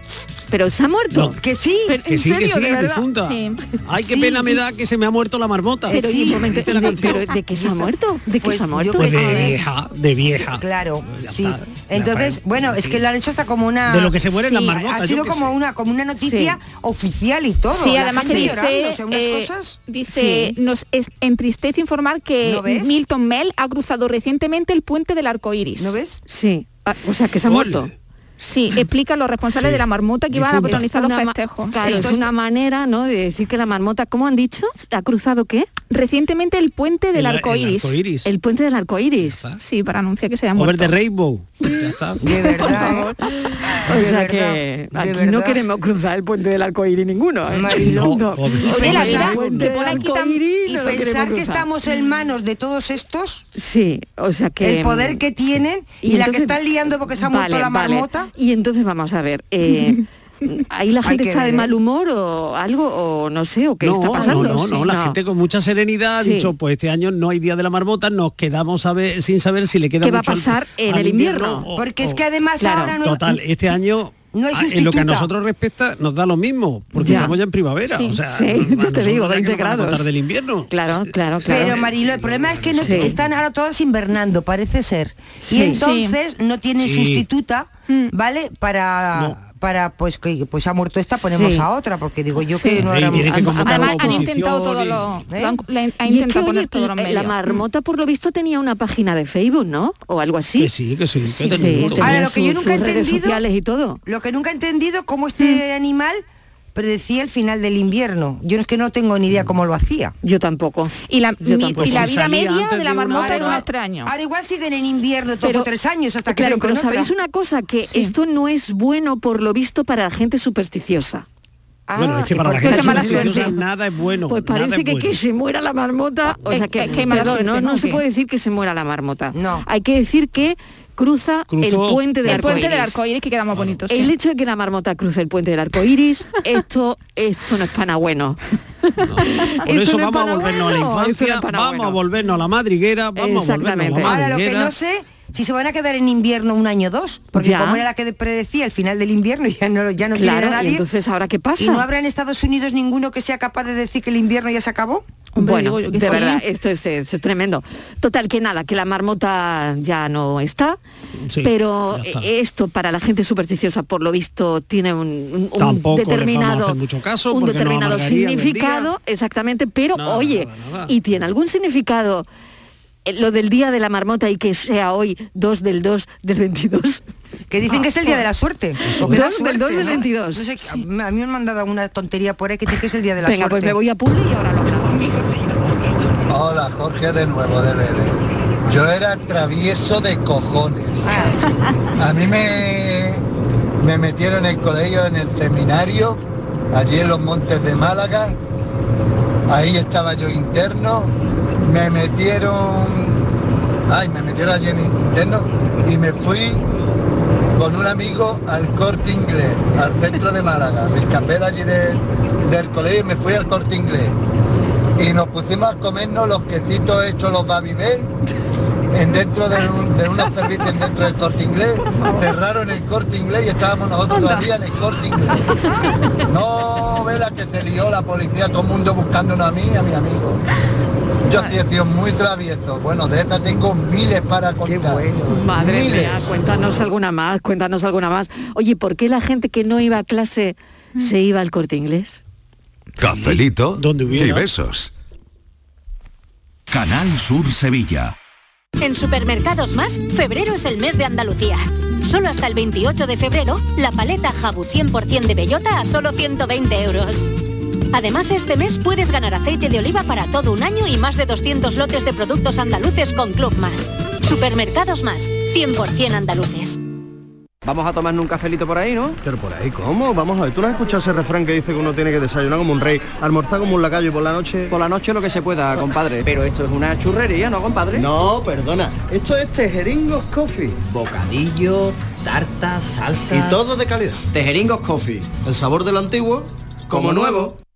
Pero se ha muerto. No. Que sí, Pero, Que ¿En sí, serio, que sí, verdad? difunta. Sí. Ay, qué Sí. pena me da que se me ha muerto la marmota. Pero, Sí, y momento, la ¿y de, canción. pero ¿de qué se ha muerto? ¿De qué Pues se ha muerto? Pues de vieja, de vieja. Claro, sí. está. Entonces, bueno, es que lo han hecho hasta como una De lo que se mueren Sí, las marmotas, Ha sido como sé. una como una noticia oficial y todo. Sí, La además que gente dice, llorando, o sea, unas eh, cosas. dice, nos es- entristece informar que. Milton Mel ha cruzado recientemente el puente del arco iris. ¿No ves? Sí. Ah, o sea, que se ha Ole. muerto. Sí, explica los responsables Sí. de la marmota que iban a protagonizar los festejos. Claro, Sí. es una manera, ¿no? De decir que la marmota, ¿cómo han dicho? ¿Ha cruzado qué? Recientemente el puente del El- arco el iris. El puente del arco iris. Sí, para anunciar que se ha Over the Rainbow. Ya está. De verdad. ¿eh? O sea que aquí no queremos cruzar el puente del arco iris ninguno. ¿eh? No, Oye, la pensar- vida, que pone aquí Y no pensar estamos en manos de todos estos, Sí, o sea que... el poder que tienen y, la que están liando porque se ha muerto la vale. Y entonces vamos a ver, eh, ¿ahí la gente está de ver, mal humor o algo? O no sé, o qué no, está pasando? No, no, no, Sí, la gente con mucha serenidad ha dicho, pues este año no hay día de la marmota, nos quedamos a ver- sin saber si le queda ¿Qué va a mucho al- pasar en al el invierno? o- Porque es que además Claro. ahora no Total, este año No hay ah, en lo que a sustituta. nosotros respecta nos da lo mismo, porque Ya. estamos ya en primavera. Sí, o sea, sí, yo te digo, ya que 20 nos van a grados. del invierno. Claro, claro, claro. Pero Marilo, el problema es que no Sí. están ahora todos invernando, parece ser. Sí. Y entonces no tienen Sí. Sustituta, ¿vale? Para, para pues que pues ha muerto esta, ponemos Sí. a otra, porque digo yo que Sí. no era que Además han intentado todo lo, han- han- es que, oye, la- marmota por lo visto tenía una página de Facebook, ¿no? O algo así. Que sí, que sí, que Sí, Ahora, lo que yo nunca he entendido- sociales y todo. Lo que nunca he entendido cómo este animal predecía el final del invierno. Yo es que no tengo ni idea cómo lo hacía. Yo tampoco. Y la, Yo mi- tampoco. y la si vida media de la marmota es tres años. Ahora igual siguen en invierno todos Pero- tres años hasta que Claro, pero sabéis otra. una cosa, que esto no es bueno por lo visto para la gente supersticiosa. bueno, es que para la gente nada es bueno. Pues parece es que, bueno. que se muera la marmota, o sea que, es que hay mala perdón, suerte, no, ¿no? no se puede decir que se muera la marmota. No. Hay que decir que cruza Cruzó el puente del el puente del arcoíris. arco iris que queda más bonito. sí. El hecho de que la marmota cruce el puente del arco iris, esto, esto no es pana bueno. Por eso vamos a volvernos a la infancia, vamos a volvernos a la madriguera, vamos a volvernos a Exactamente. la Ahora lo que madriguera. no sé si se van a quedar en invierno un año o dos, porque Ya. como era la que predecía el final del invierno ya no ya no Claro, y nadie. entonces ahora qué pasa? ¿Y no habrá en Estados Unidos ninguno que sea capaz de decir que el invierno ya se acabó? Hombre, bueno, de sí. verdad, esto es, tremendo. Total, que nada, que la marmota ya no está, Sí, pero esto para la gente supersticiosa, por lo visto, tiene un, determinado, mucho caso un determinado significado, exactamente, pero Nada, oye, nada, nada. ¿y tiene algún significado lo del día de la marmota y que sea hoy 2 del 2 del 22? Que dicen que es el día de la suerte. o que Dos da del suerte, dos del ¿no? 22. No sé, a mí me han mandado una tontería por ahí que dice que es el día de la Venga, suerte. pues me voy a Publi y ahora lo hablamos. Hola, Jorge de nuevo de Vélez. Yo era travieso de cojones. A mí me, me metieron en el colegio, en el seminario, allí en los montes de Málaga. Ahí estaba yo interno. Me metieron, ay, me metieron allí en interno y me fui con un amigo al corte inglés, al centro de Málaga. Me escapé de allí de- del colegio y me fui al corte inglés. Y nos pusimos a comernos los quesitos hechos los Babybel en dentro de, un- de unos servicios dentro del corte inglés. Cerraron el corte inglés y estábamos nosotros todavía en el corte inglés. No vela que se lió la policía, todo el mundo buscándonos a mí y a mi amigo. Yo sí he sido muy travieso. Bueno, de esas tengo miles para contar. Madre miles. mía, cuéntanos alguna más, cuéntanos alguna más. Oye, ¿por qué la gente que no iba a clase se iba al corte inglés? Cafelito Donde y hubiera. besos. Canal Sur Sevilla. En Supermercados Más, febrero es el mes de Andalucía. Solo hasta el 28 de febrero, la paleta Jabu 100% de bellota a solo 120 euros. Además, este mes puedes ganar aceite de oliva para todo un año y más de 200 lotes de productos andaluces con Club Más. Supermercados Más, 100% andaluces. Vamos a tomarnos un cafelito por ahí, ¿no? Pero por ahí, ¿cómo? Vamos a ver, ¿tú no has escuchado ese refrán que dice que uno tiene que desayunar como un rey, almorzar como un lacayo y por la noche... Por la noche lo que se pueda, compadre. Pero esto es una churrería, ¿no, compadre? No, perdona. Esto es Tejeringos Coffee. Bocadillo, tarta, salsa... Y todo de calidad. Tejeringos Coffee. El sabor de lo antiguo, como nuevo.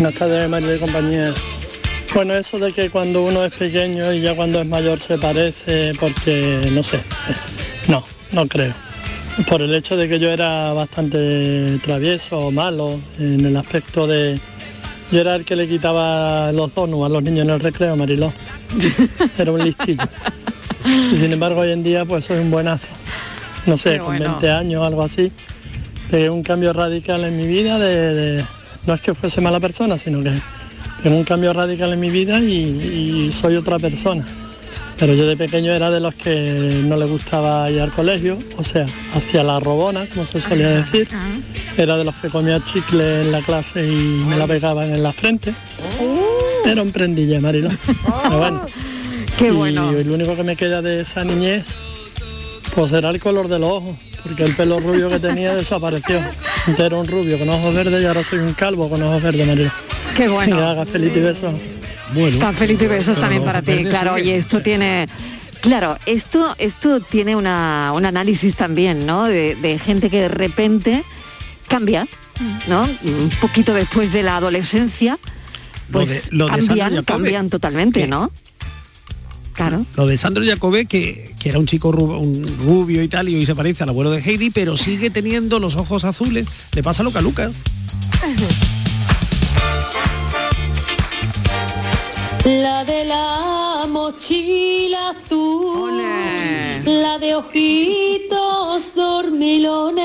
Buenas tardes, María de compañía. Bueno, eso de que cuando uno es pequeño y ya cuando es mayor se parece, porque no sé, no, no creo. Por el hecho de que yo era bastante travieso o malo en el aspecto de... Yo era el que le quitaba los donuts a los niños en el recreo, Mariló. Era un listillo. Y sin embargo hoy en día pues soy un buenazo. No sé, con bueno. 20 años o algo así. pegué un cambio radical en mi vida de, de- no es que fuese mala persona, sino que pegué un cambio radical en mi vida y, y soy otra persona. Pero yo de pequeño era de los que no le gustaba ir al colegio, o sea, hacía la robona, como se solía decir. Era de los que comía chicle en la clase y me la pegaban en la frente. Era un prendilla, Marilo. Pero bueno. Qué y bueno. lo único que me queda de esa niñez, pues era el color de los ojos, porque el pelo rubio que tenía desapareció. Antes era un rubio con ojos verdes y ahora soy un calvo con ojos verdes, Marilo. Qué bueno. Venga, Gafelito y besos. Cafelito y besos también para ti. Claro, oye, esto tiene... Claro, esto, esto tiene una, un análisis también, ¿no? De, de gente que de repente cambia, ¿no? Un poquito después de la adolescencia, Lo pues de- lo de cambian, cambian totalmente, que- ¿no? Claro. Lo de Sandro Jacobé, que, que era un chico ru- un rubio y tal, y hoy se parece al abuelo de Heidi, pero sigue teniendo los ojos azules. Le pasa lo que a Lucas. La de la mochila azul, la de ojitos dormilones,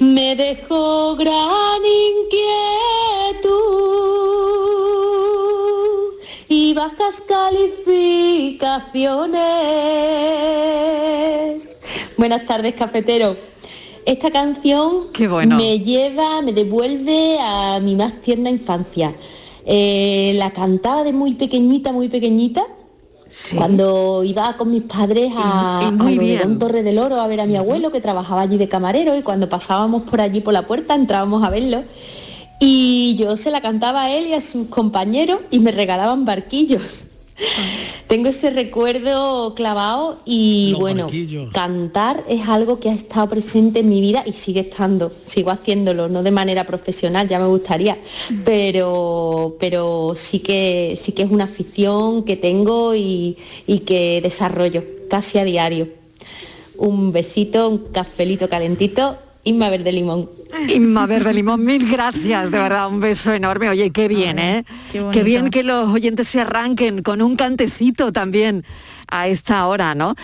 me dejó gran inquietud bajas calificaciones. Buenas tardes, cafetero. Esta canción bueno. me lleva, me devuelve a mi más tierna infancia. Eh, la cantaba de muy pequeñita, muy pequeñita. Cuando iba con mis padres a, muy a. Torre del Oro a ver a mi abuelo que trabajaba allí de camarero y cuando pasábamos por allí por la puerta entrábamos a verlo y yo se la cantaba a él y a sus compañeros y me regalaban barquillos. Tengo ese recuerdo clavado y Los bueno, barquillos. cantar es algo que ha estado presente en mi vida y sigue estando, sigo haciéndolo, no de manera profesional, ya me gustaría, pero, pero sí que sí que es una afición que tengo y, y que desarrollo casi a diario. Un besito, un cafelito calentito, Inma Verde Limón. Inma Verde Limón, mil gracias, de verdad, un beso enorme. Oye, qué bien, ¿eh? qué bien que los oyentes se arranquen con un cantecito también a esta hora, ¿no?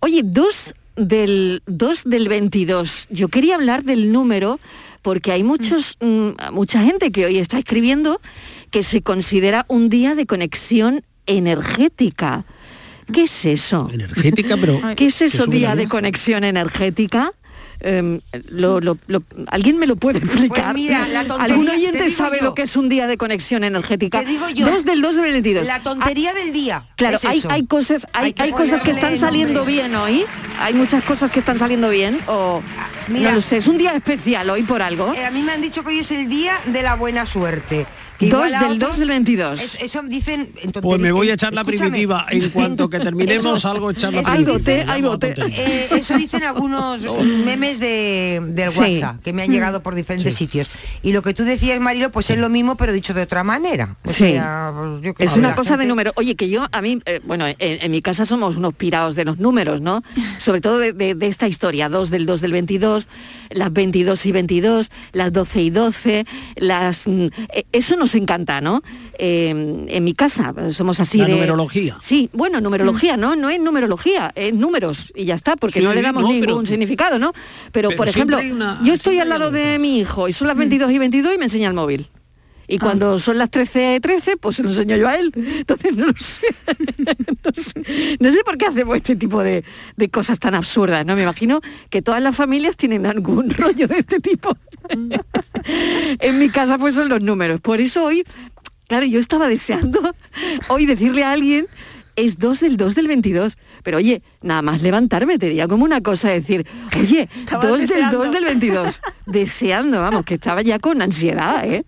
Oye, dos del, dos del 22. Yo quería hablar del número porque hay muchos, mm, mucha gente que hoy está escribiendo que se considera un día de conexión energética. ¿Qué es eso? Energética, pero... ¿Qué es eso, día de conexión energética? Em, lo- lo- lo- ¿Alguien me lo puede explicar? Pues mira, la ¿Algún te oyente sabe yo. lo que es un día de conexión energética? Te digo yo. 2 del 2 del 22. La tontería del día. Claro, es hay, eso. hay cosas, hay, Hay que hay cosas que están saliendo bien hoy. Hay muchas cosas que están saliendo bien o Mira. no lo sé. Es un día especial hoy por algo. Eh, a mí me han dicho que hoy es el día de la buena suerte. Que 2 igual a del otros- 2 del 22. es- eso dicen en Pues me voy a echar la primitiva. En cuanto que terminemos, Eso- algo echar la primitiva. bote, hay bote. Eh, eso dicen algunos memes de, del Sí. WhatsApp que me han llegado por diferentes sitios. Y lo que tú decías, Marilo, pues es lo mismo, pero dicho de otra manera. O Sí. sea, pues yo Es una cosa de gente- número. Oye, que yo, a mí, eh, bueno, en, en mi casa somos unos pirados de los números, ¿no? Sobre todo de, de- de esta historia, 2 del 2 del 22, las 22 y 22, las 12 y 12, las... mm, eh, eso nos encanta, ¿no? Eh, en mi casa somos así La de... numerología. Sí, bueno, numerología, ¿no? No es numerología, es números y ya está, porque Sí, no le damos no, ningún pero- significado, ¿no? Pero, pero por ejemplo, una- yo estoy al lado de mi hijo y son las 22 y 22 y me enseña el móvil. Y cuando son las 13, 13, pues se lo enseño yo a él. Entonces no lo sé. no sé. No sé por qué hacemos este tipo de, de cosas tan absurdas, ¿no? Me imagino que todas las familias tienen algún rollo de este tipo. en mi casa pues son los números. Por eso hoy, claro, yo estaba deseando hoy decirle a alguien es 2 del 2 del 22. Pero oye, nada más levantarme, te diría como una cosa decir, oye, Estabas 2 del deseando. 2 del 22. Deseando, vamos, que estaba ya con ansiedad, ¿eh?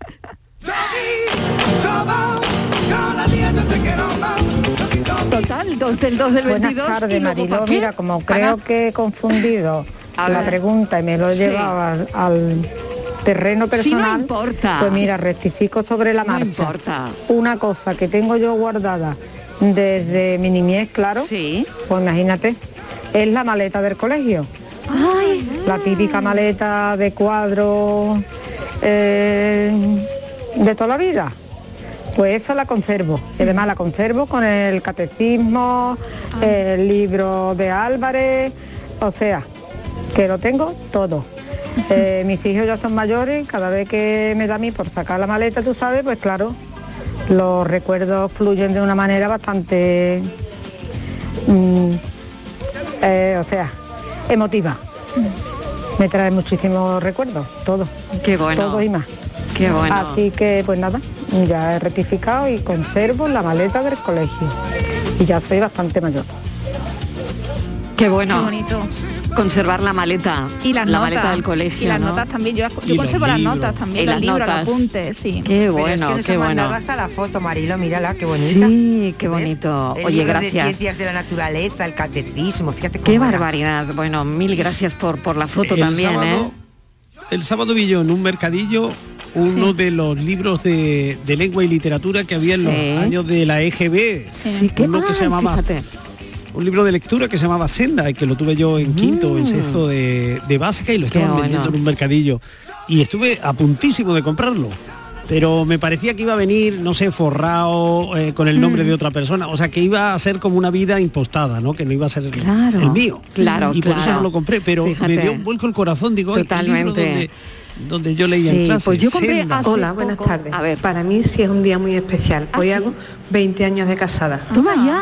Total, 2 del 2 del 22. Buenas tardes, Mariló. Mira, como Ana. creo que he confundido A la ver. pregunta y me lo he Sí. llevado al, al terreno Sí, no personal, importa. pues mira, rectifico sobre la No marcha. importa. Una cosa que tengo yo guardada desde mi niñez, claro, pues imagínate, es la maleta del colegio. La típica maleta de cuadros eh, de toda la vida. Pues esa la conservo. Y además la conservo con el catecismo, el libro de Álvarez, o sea, que lo tengo todo. Eh, mis hijos ya son mayores, cada vez que me da a mí por sacar la maleta, tú sabes, pues claro, los recuerdos fluyen de una manera bastante, mm, eh, o sea, emotiva. Me trae muchísimos recuerdos, todo. Qué bueno. Todo y más. Qué bueno. Así que pues nada, ya he rectificado y conservo la maleta del colegio. Y ya soy bastante mayor. Qué bueno. Qué bonito. Conservar la maleta. Y las la notas. maleta del colegio. Y las ¿no? notas también. Yo, los conservo las notas también. Y los las libros, los notas. apuntes, sí. Qué Pero bueno, es que nos qué ha bueno. mandado hasta la foto, Marilo, mírala, qué bonita. Sí, qué ¿Ves? bonito. El Oye, libro de gracias. ciencias de la naturaleza, el catecismo, fíjate cómo Qué era. barbaridad. Bueno, mil gracias por, por la foto El también, sábado- ¿eh? El sábado vi yo en un mercadillo uno de los libros de, de lengua y literatura que había en los años de la EGB. Sí, qué uno que se llamaba fíjate. un libro de lectura que se llamaba Senda y que lo tuve yo en quinto o en sexto de, de básica y lo Mm. Qué estaban bueno. vendiendo en un mercadillo y estuve a puntísimo de comprarlo pero me parecía que iba a venir no sé forrado eh, con el nombre Mm. de otra persona o sea que iba a ser como una vida impostada no que no iba a ser el- Claro, el mío claro, y por eso no lo compré pero Fíjate. me dio un vuelco el corazón digo "Ay, el libro Totalmente. donde, donde yo leía en Sí, clase pues yo compré Senda". hace Hola, buenas poco- tardes. A ver, Para mí sí es un día muy especial. ¿Ah, Hoy sí? hago 20 años de casada. Toma ya.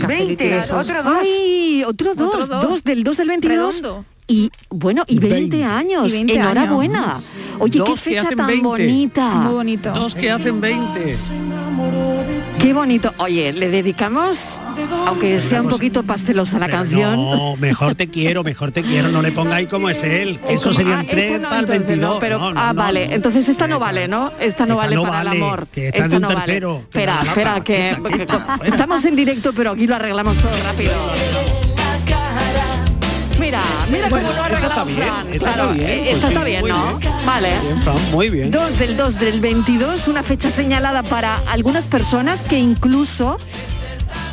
Cafelito y 20, besos. otro dos. Ay, otro dos, Otro dos. dos del 2 del 22. Redondo. Y bueno, y 20, 20. años. Y 20 Enhorabuena. Oye, qué Dos fecha tan 20. bonita. Muy bonito. dos que hacen 20 Qué bonito. Oye, le dedicamos, aunque sea un poquito pastelosa la Pero canción. No, mejor te quiero, mejor te quiero, no le pongáis como es él. Eso Ah, serían esta tres no, al entonces 22. no, pero, No, ah, vale. Entonces esta no vale, ¿no? Esta no Esta vale para vale, el amor. que esta no tercero, vale. Espera, espera, que, estamos en directo, pero aquí lo arreglamos todo rápido. Mira, mira Bueno, cómo lo ha arreglado está bien, Fran. esta claro, está bien, eh, pues sí, está bien, ¿no? bien. Vale. Bien, Fran, muy bien. 2 del 2 del 22, una fecha señalada para algunas personas que incluso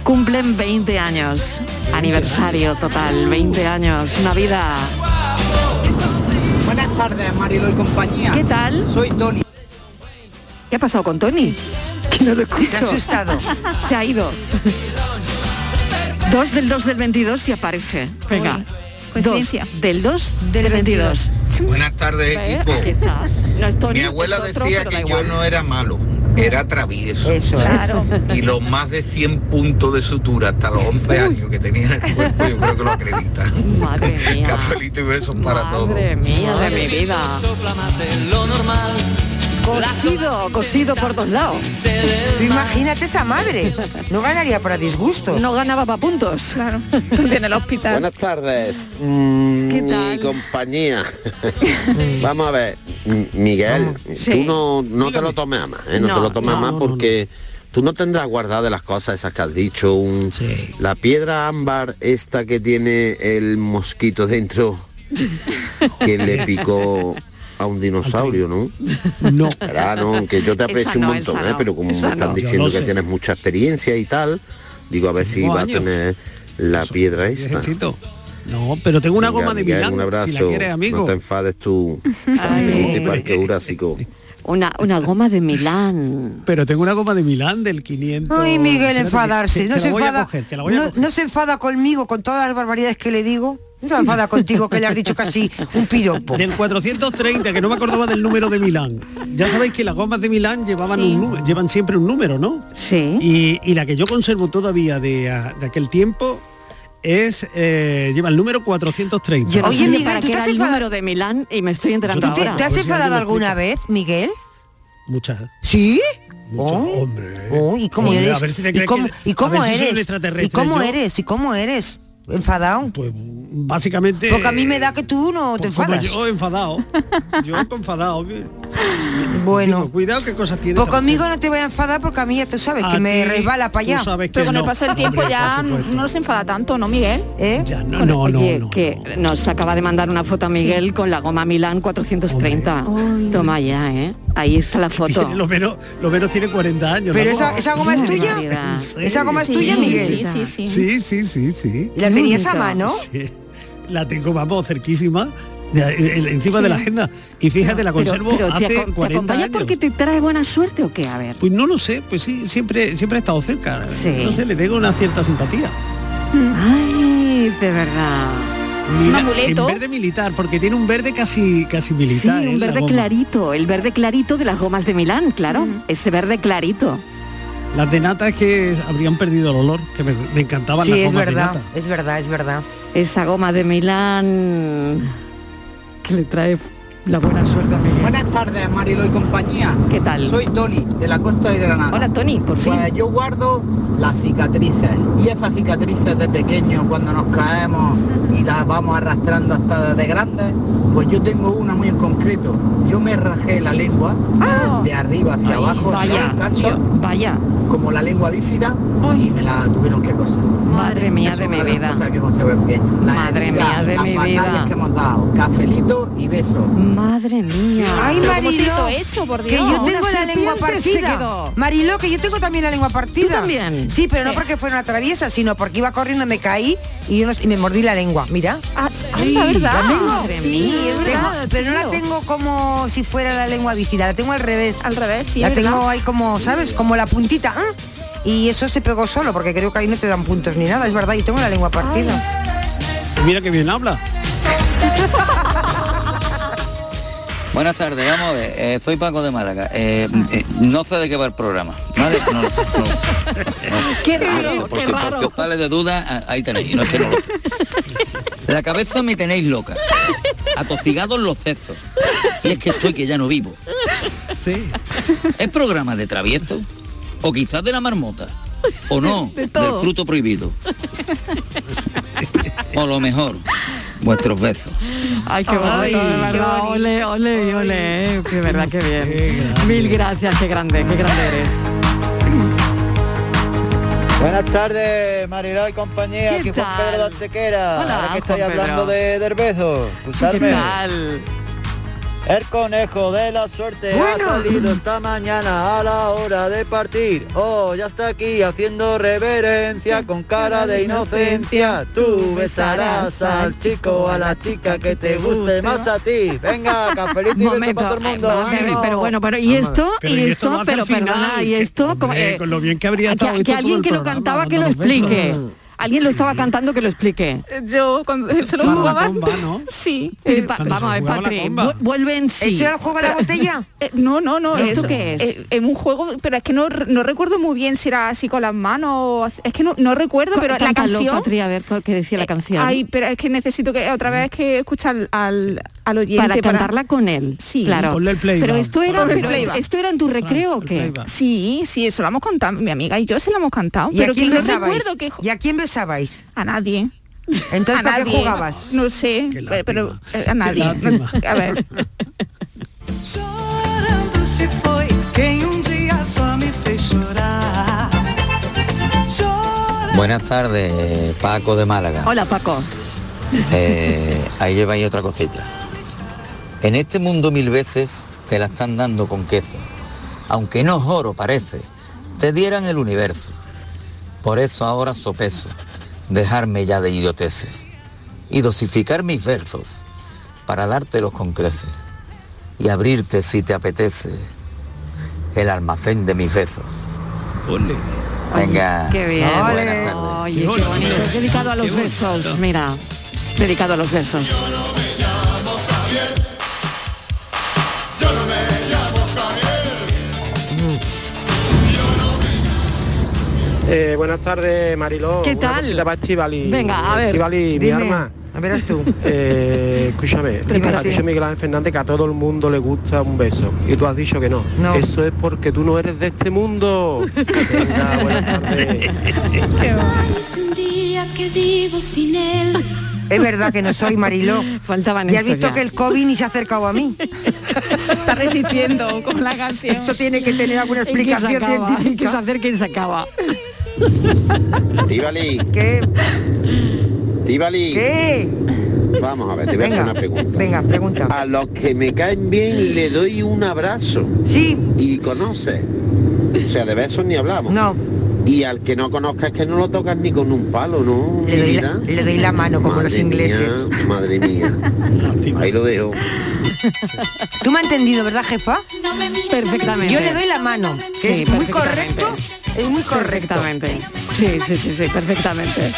cumplen 20 años. Aniversario total, 20 años, una vida. Buenas tardes, Marilo y compañía. ¿Qué tal? Soy Tony. ¿Qué ha pasado con Tony? Que no lo escucho. Te ha asustado. Se ha ido. 2 del 2 del 22 y aparece. Venga. 2 coincidencia. del 2 del 22. Buenas tardes, ¿Eh? equipo. Aquí está. No es Tony, Mi abuela es otro, decía que yo no era malo, era travieso. Eso es. Claro. Y los más de 100 puntos de sutura hasta los 11 años que tenía en el cuerpo, yo creo que lo acredita. Madre mía. Cafelito y besos para todos. Madre mía de mi vida. Cosido, cosido por todos lados. Tú imagínate esa madre. No ganaría para disgustos. No ganaba para puntos. Claro. En el hospital. Buenas tardes, mm, ¿Qué mi tal? compañía. Vamos a ver, Miguel, Sí. tú no, no te lo tomes a más, ¿eh? no, No, te lo tomes no, más no, no, porque tú no tendrás guardado de las cosas esas que has dicho, un, Sí. la piedra ámbar esta que tiene el mosquito dentro que le picó a un dinosaurio, ¿no? No. Verá, no, que yo te aprecio no, un montón, ¿eh? pero como me están no. Diciendo que sé. tienes mucha experiencia y tal, digo a ver si Tengo va a tener la piedra esta. Viejecito. No, pero tengo una Venga, goma de Miguel, Milán, un abrazo. si la quieres, amigo. No te enfades tú. Ay. Parque Jurásico. Una, una goma de Milán. Pero tengo una goma de Milán del 500. Ay, Miguel, enfadarse. no se enfada. coger, no se enfada conmigo con todas las barbaridades que le digo. No enfada contigo que le has dicho casi un piropo. Del 430, que no me acordaba del número de Milán. Ya sabéis que las gomas de Milán llevaban Sí. un llevan siempre un número, ¿no? Sí. Y, y la que yo conservo todavía de, de aquel tiempo es eh, lleva el número 430. Yo no Oye, Miguel, para ¿tú te has el enfadado? número de Milán y me estoy enterando Yo ¿Tú te, ahora. te has enfadado alguna explico. vez, Miguel? Muchas. ¿Sí? muchas, Oh. hombre. Oh, ¿Y cómo Hombre, eres? a ver si te ¿Y cómo, que- y cómo ver si eres? ¿Y cómo yo. eres? ¿Y cómo eres? ¿Enfadado? Pues básicamente. Porque a mí me da que tú no te pues como enfadas. Yo enfadado. Yo enfadado. Bueno. Digo, cuidado qué cosas tiene. Pues conmigo no te voy a enfadar porque a mí ya tú sabes A que me resbala para tú allá. sabes que Pero con el no. paso del tiempo Hombre, ya no se enfada tanto, ¿no, Miguel? ¿Eh? Ya, no, no, no, Oye, no, que no. nos acaba de mandar una foto a Miguel con la goma Milán 430. Toma ya, ¿eh? Ahí está la foto. Lo menos, lo menos tiene 40 años. Pero esa, goma. esa goma es tuya. ¿Esa goma es Sí, tuya, sí, Miguel? Sí, sí, sí. Sí, sí, sí, sí. ¿Y la tenías a mano? Sí. La tengo, vamos, cerquísima. en- en- encima de la agenda. Y fíjate, la Pero, conservo pero ¿te, hace te 40 acompaña años. porque te trae buena suerte o qué? A ver. Pues no lo sé, pues sí, siempre, siempre ha estado cerca. Sí. No sé, le tengo una cierta simpatía. Ay, de verdad. Mira, amuleto. En verde militar, porque tiene un verde casi, casi Sí, militar. ¿eh? un verde clarito, el verde clarito de las gomas de Milán, claro, ese verde clarito. Las de nata es que habrían perdido el olor, que me, me encantaban Sí, las es gomas verdad, de nata. es verdad, es verdad. Esa goma de Milán que le trae la buena suerte a Miguel. Buenas tardes, Marilo y compañía. ¿Qué tal? Soy Tony, de la costa de Granada. Hola, Tony, por fin. Pues yo guardo las cicatrices. Y esas cicatrices de pequeño, cuando nos caemos y las vamos arrastrando hasta de grandes, pues yo tengo una muy en concreto. Yo me rajé la lengua de arriba hacia Ay, abajo, vaya, vaya. Como la lengua bífida, y me la tuvieron que coser. Madre mía de mi vida. que Madre mía de mi vida. que hemos dado. Cafelito y beso. Madre mía. Ay, ¿Pero cómo se Mariló, hizo eso, por que Dios? yo tengo Una la lengua partida. Mariló, que yo tengo también la lengua partida. ¿Tú también? Sí, pero no porque fuera una traviesa, sino porque iba corriendo, me caí y, yo no- y me mordí la lengua. Mira. Ah, anda, ¿verdad? ¿La tengo? Madre Sí, mía, es tengo- verdad, pero no la tengo como si fuera la lengua bífida, la tengo al revés. Al revés, sí, La tengo ahí como, ¿sabes? Como la puntita. Y eso se pegó solo, porque creo que ahí no te dan puntos ni nada, es verdad, y tengo la lengua partida. Mira que bien habla. Buenas tardes, vamos a ver, eh, soy Paco de Málaga. Eh, eh, no sé de qué va el programa, ¿vale? No, no, no. Qué raro, porque, qué porque raro. os sale de duda, ah, ahí tenéis, no es que no lo sé. La cabeza me tenéis loca, atosigados los cestos. Y es que estoy que ya no vivo. Sí. ¿Es programa de travieso? ¿O quizás de la marmota? ¿O no? De del fruto prohibido. O lo mejor, vuestros besos. Ay, qué bonito, Ay, de qué verdad. Ole, ole, ole. eh, De verdad, qué bien. Mil gracias, qué grande, qué grande eres. Buenas tardes, Mariló y compañía. ¿Qué Aquí Juan? Pedro de Antequera. Hola, Ahora que estáis hablando de Derbezo, ¿Qué usarme. tal? El conejo de la suerte Bueno. ha salido esta mañana a la hora de partir. Oh, ya está aquí haciendo reverencia con cara de inocencia. Tú besarás al chico o a la chica que te guste más a ti. Venga, cafelito y beso Momento, para todo el mundo. pero bueno, pero y esto, Pero y y esto pero al final, perdona, y que- esto, como, eh, con lo bien que habría estado que, alguien que lo programa, cantaba que lo besos. Alguien lo estaba cantando que lo explique. Yo cuando se lo jugaba. ¿no? Sí. Eh, eh, vamos a ver, Patri, vuelve en sí. ¿Eso era el juego de la botella? Eh, no, no, no. ¿Esto es- qué es? eh, en un juego, pero es que no, no recuerdo muy bien si era así con las manos. Es que no, no recuerdo, pero la canción. Patri, a ver qué decía la canción. Ay, pero es que necesito que otra vez que escuchar al, al oyente para cantarla con él. Sí. claro. Ponle el playback, Pero esto era, pero esto era en tu recreo o qué? Sí, sí, eso lo hemos contado. Mi amiga y yo se lo hemos cantado. ¿Y pero a quién que no recuerdo que ¿Y a quién besabais? a nadie. Entonces, a ¿para qué nadie. jugabas? No sé, Qué pero eh, a nadie. A ver. Chorando se foi quem um dia só me fez chorar. Buenas tardes, Paco de Málaga. Hola, Paco. Eh, ahí lleváis otra cosita. En este mundo mil veces te la están dando con queso. Aunque no es oro, parece. Te dieran el universo. Por eso ahora sopeso. Dejarme ya de idioteces. Y dosificar mis versos. Para dártelos con creces. Y abrirte si te apetece. El almacén de mis besos. Ole. Venga. Qué bien. Buenas tardes. Oye, qué bonito. Es dedicado a los besos, mira. Dedicado a los besos. Eh, buenas tardes, Mariló. ¿Qué Una tal? para Estivali. Venga, a ver, Estivali, mi arma. A verás tú. Eh, escúchame, Prepara. ha dicho Miguel Ángel Fernández que a todo el mundo le gusta un beso. Y tú has dicho que no. No. Eso es porque tú no eres de este mundo. Venga, buenas tardes. que. Es verdad que no soy Mariló. Faltaban Y has visto ya. que el COVID ni se ha acercado a mí. Está resistiendo con la canción. Esto tiene que tener alguna ¿En qué se explicación acaba? ¿En qué se científica. acerca y se acaba? Estivali, ¿Qué? Estivali. ¿Qué? Vamos a ver, te voy a hacer Venga, una pregunta. venga, pregunta. A los que me caen bien le doy un abrazo. Sí, Y conoces. O sea, de besos ni hablamos. no. Y al que no conozcas que no lo tocas ni con un palo, ¿no? Le doy, la, vida? le doy la mano como Madre los ingleses. mía, madre mía. Ahí lo dejo. Tú me has entendido, ¿verdad, jefa? Perfectamente. Yo le doy la mano, que Sí, es muy correcto, es muy correcto. Perfectamente. Sí, sí, sí, sí, perfectamente.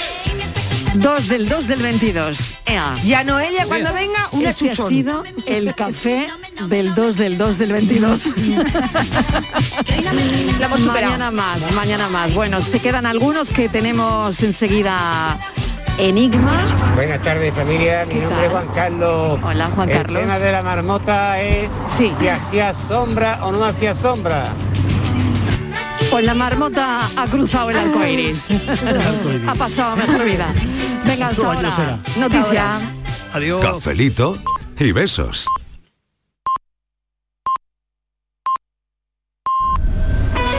2 del 2 del 22. Ea. Y a Noelia cuando venga, una Este ha chuchón. sido el café del 2 del 2 del 22. La hemos superado. mañana más, mañana más. Bueno, se quedan algunos que tenemos enseguida Enigma. Buenas tardes familia, mi ¿Qué nombre tal? es Juan Carlos. Hola, Juan El Carlos. tema de la marmota es Sí. si hacía sombra o no hacía sombra. Pues la marmota ha cruzado el arco iris. ha pasado a mejor vida. Venga, hasta ahora. será. Noticias. Adiós. Cafelito y besos.